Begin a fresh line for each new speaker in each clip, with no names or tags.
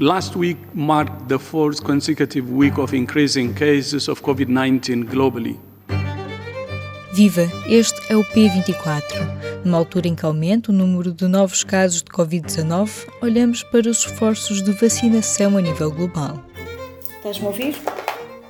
Last week marked the fourth consecutive week of increasing cases of COVID 19 globally.
Viva! Este é o P24. Numa altura em que aumenta o número de novos casos de Covid-19, olhamos para os esforços de vacinação a nível global.
Estás-me a ouvir?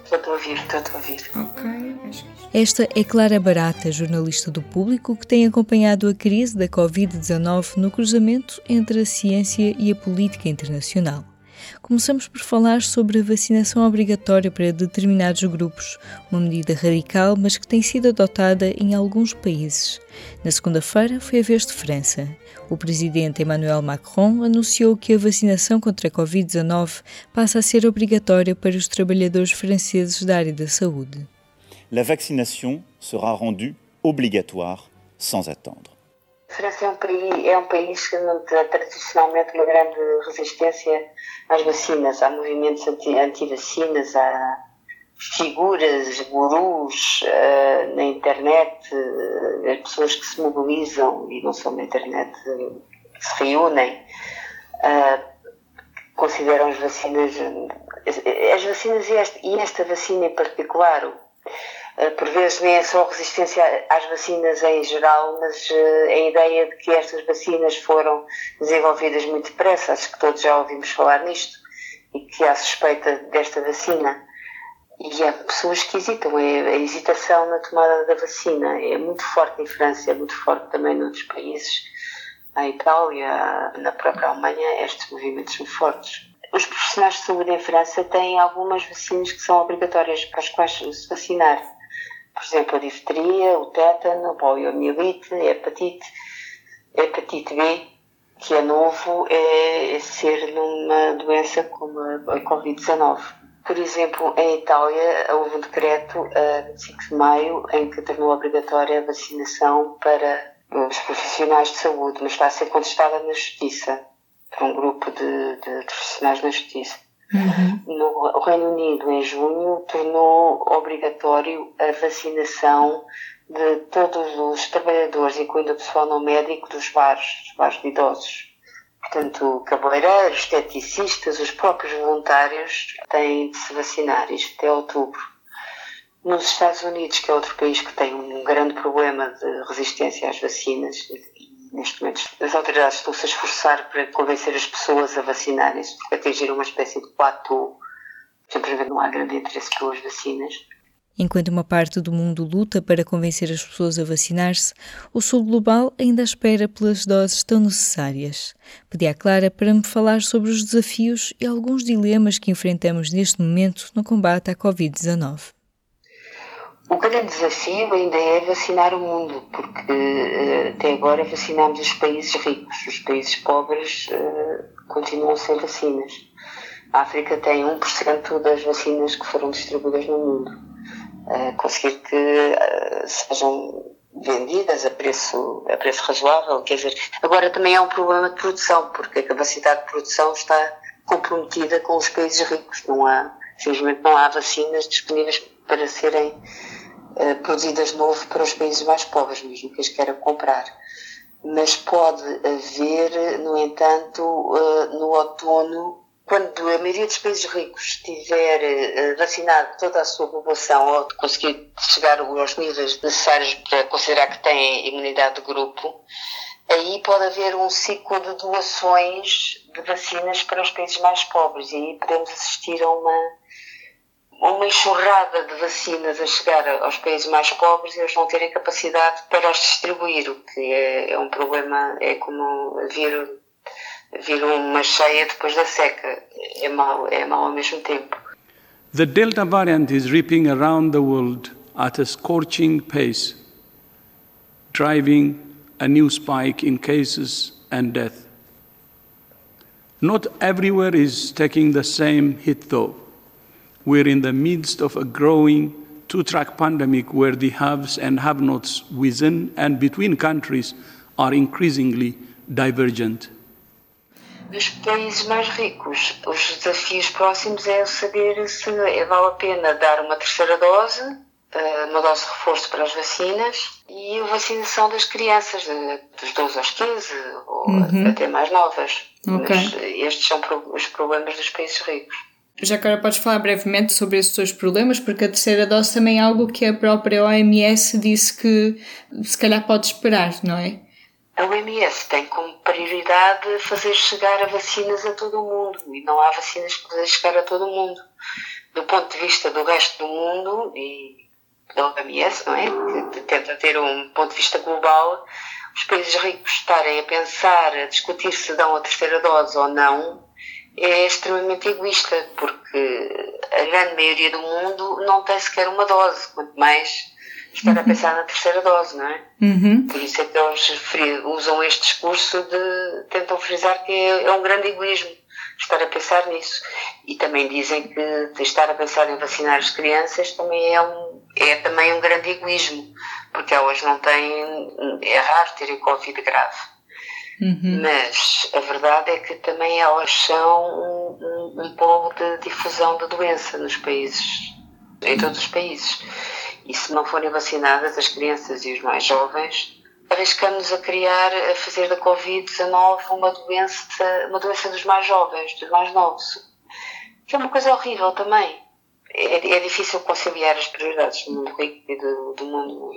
Estou a ouvir, estou a ouvir.
Ok, acho que
Esta é Clara Barata, jornalista do público, que tem acompanhado a crise da Covid-19 no cruzamento entre a ciência e a política internacional. Começamos por falar sobre a vacinação obrigatória para determinados grupos, uma medida radical, mas que tem sido adotada em alguns países. Na segunda-feira foi a vez de França. O presidente Emmanuel Macron anunciou que a vacinação contra a Covid-19 passa a ser obrigatória para os trabalhadores franceses da área da saúde.
La vaccination sera rendue obligatoire sans attendre.
França é um país, é um país que tem tradicionalmente uma grande resistência às vacinas. Há movimentos anti- anti-vacinas, há figuras, gurus eh, na internet, as pessoas que se mobilizam, e não só na internet, eh, que se reúnem, consideram as vacinas, as vacinas e esta, e esta vacina em particular, por vezes nem é só resistência às vacinas em geral, mas eh, a ideia de que estas vacinas foram desenvolvidas muito depressa, acho que todos já ouvimos falar nisto, e que há suspeita desta vacina. E há pessoas que hesitam, é a hesitação na tomada da vacina é muito forte em França, é muito forte também noutros países, na Itália, na própria Alemanha, estes movimentos são fortes. Os profissionais de saúde em França têm algumas vacinas que são obrigatórias para as quais se vacinar. Por exemplo, a difteria, o tétano, a poliomielite, a hepatite, a hepatite B, que é novo, é ser numa doença como a Covid-19. Por exemplo, em Itália houve um decreto a 25 de maio em que tornou obrigatória a vacinação para os profissionais de saúde, mas está a ser contestada na Justiça por um grupo de, de profissionais na Justiça. No Reino Unido, em junho, tornou obrigatório a vacinação de todos os trabalhadores, incluindo o pessoal não médico, dos bares, dos bares de idosos. Portanto, cabeleireiros, esteticistas, os próprios voluntários têm de se vacinar, isto até outubro. Nos Estados Unidos, que é outro país que tem um grande problema de resistência às vacinas, neste momento as autoridades estão-se a esforçar para convencer as pessoas a vacinarem-se, porque atingir uma espécie de platô, simplesmente não há grande interesse pelas vacinas.
Enquanto uma parte do mundo luta para convencer as pessoas a vacinar-se, o Sul Global ainda espera pelas doses tão necessárias. Pedi à Clara para me falar sobre os desafios e alguns dilemas que enfrentamos neste momento no combate à Covid-19.
O grande desafio ainda é vacinar o mundo, porque eh, até agora vacinámos os países ricos, os países pobres eh, continuam sem vacinas. A África tem 1% das vacinas que foram distribuídas no mundo. Eh, conseguir que sejam vendidas a preço, a preço razoável, quer dizer, agora também é um problema de produção, porque a capacidade de produção está comprometida com os países ricos. Não há, simplesmente não há vacinas disponíveis para serem eh, produzidas de novo para os países mais pobres, mesmo que as queiram comprar. Mas pode haver, no entanto, eh, no outono, quando a maioria dos países ricos tiver eh, vacinado toda a sua população ou conseguir chegar aos níveis necessários para considerar que têm imunidade de grupo, aí pode haver um ciclo de doações de vacinas para os países mais pobres e aí podemos assistir a uma uma enxurrada de vacinas a chegar aos países mais pobres e eles não terem capacidade para as distribuir, o que é, é um problema, é como vir, vir uma cheia depois da seca. É mau, é mau ao mesmo tempo.
The Delta variant is ripping around the world at a scorching pace, driving a new spike in cases and death. Not everywhere is taking the same hit, though. We're in the midst of a growing two track pandemic where the haves and have nots within and between countries are increasingly divergent.
Nos países mais ricos, os desafios próximos é saber se vale a pena dar uma terceira dose uh, uma dose de reforço para as vacinas e a vacinação das crianças, de, dos 12 aos 15 ou uhum. até mais novas. Okay. Mas estes são os problemas dos países ricos.
Já agora podes falar brevemente sobre esses dois problemas, porque a terceira dose também é algo que a própria OMS disse que se calhar pode esperar, não é?
A OMS tem como prioridade fazer chegar a vacinas a todo o mundo e não há vacinas que fazer chegar a todo o mundo. Do ponto de vista do resto do mundo e da OMS, não é? Que tenta ter um ponto de vista global, os países ricos estarem a pensar, a discutir se dão a terceira dose ou não, é extremamente egoísta, porque a grande maioria do mundo não tem sequer uma dose, quanto mais estar a pensar na terceira dose, não é? Uhum. Por isso é que eles usam este discurso de tentam frisar que é, é, um grande egoísmo estar a pensar nisso. E também dizem que estar a pensar em vacinar as crianças também é, um, é também um grande egoísmo, porque elas não têm, é raro terem Covid grave. Uhum. Mas a verdade é que também elas são um, um, um polo de difusão da doença nos países, em todos os países. E se não forem vacinadas as crianças e os mais jovens, arriscamos a criar, a fazer da Covid-19 uma doença, uma doença dos mais jovens, dos mais novos. Que é uma coisa horrível também. É, é difícil conciliar as prioridades do mundo rico e do, do mundo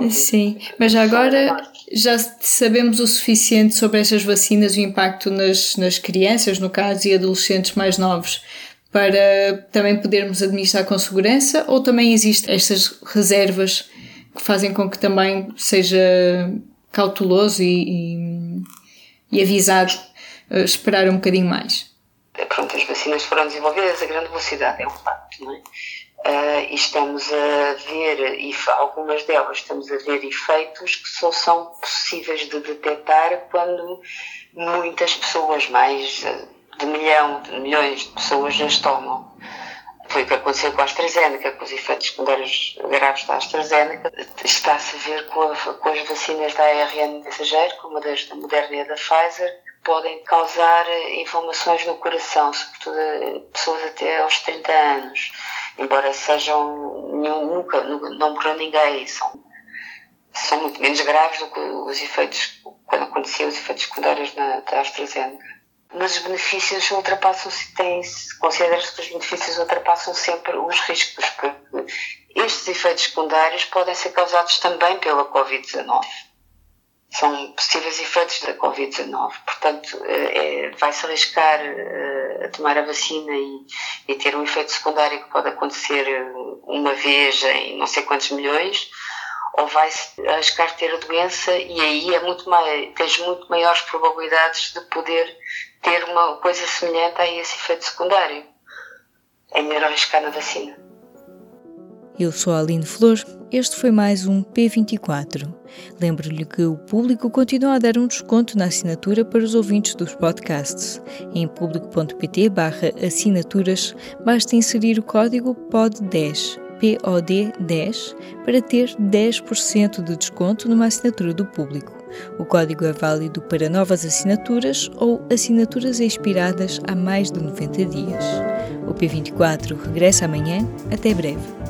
mais.
Sim, mas agora já sabemos o suficiente sobre estas vacinas e o impacto nas, nas crianças, no caso, e adolescentes mais novos, para também podermos administrar com segurança, ou também existem estas reservas que fazem com que também seja cauteloso e, e, e avisado uh, esperar um bocadinho mais?
Pronto, as vacinas foram desenvolvidas a grande velocidade, é um facto, não é? Uh, e estamos a ver, e algumas delas estamos a ver efeitos que só são possíveis de detectar quando muitas pessoas, mais de milhão, de milhões de pessoas as tomam. Foi o que aconteceu com a AstraZeneca, com os efeitos secundários graves da AstraZeneca. Está-se a ver com, a, com, as vacinas da ARN mensageiro, como a da Moderna e da Pfizer, que podem causar inflamações no coração, sobretudo pessoas até aos 30 anos embora sejam nunca, nunca não morreu ninguém, são, são muito menos graves do que os efeitos, quando aconteciam os efeitos secundários na, da AstraZeneca. Mas os benefícios ultrapassam, considera-se que os benefícios ultrapassam sempre os riscos, porque estes efeitos secundários podem ser causados também pela Covid-19 são possíveis efeitos da Covid-19. Portanto, é, é vai-se arriscar é, a tomar a vacina e, e, ter um efeito secundário que pode acontecer eh, uma vez em não sei quantos milhões, ou vai-se arriscar ter a doença e aí é muito mais, tens muito maiores probabilidades de poder ter uma coisa semelhante a esse efeito secundário. É melhor arriscar na vacina.
Eu sou a Aline Flor este foi mais um P24. Lembro-lhe que o público continua a dar um desconto na assinatura para os ouvintes dos podcasts. Em público.pt assinaturas, basta inserir o código POD10, POD10, para ter 10% de desconto numa assinatura do público. O código é válido para novas assinaturas ou assinaturas expiradas há mais de 90 dias. O P24 regressa amanhã. Até breve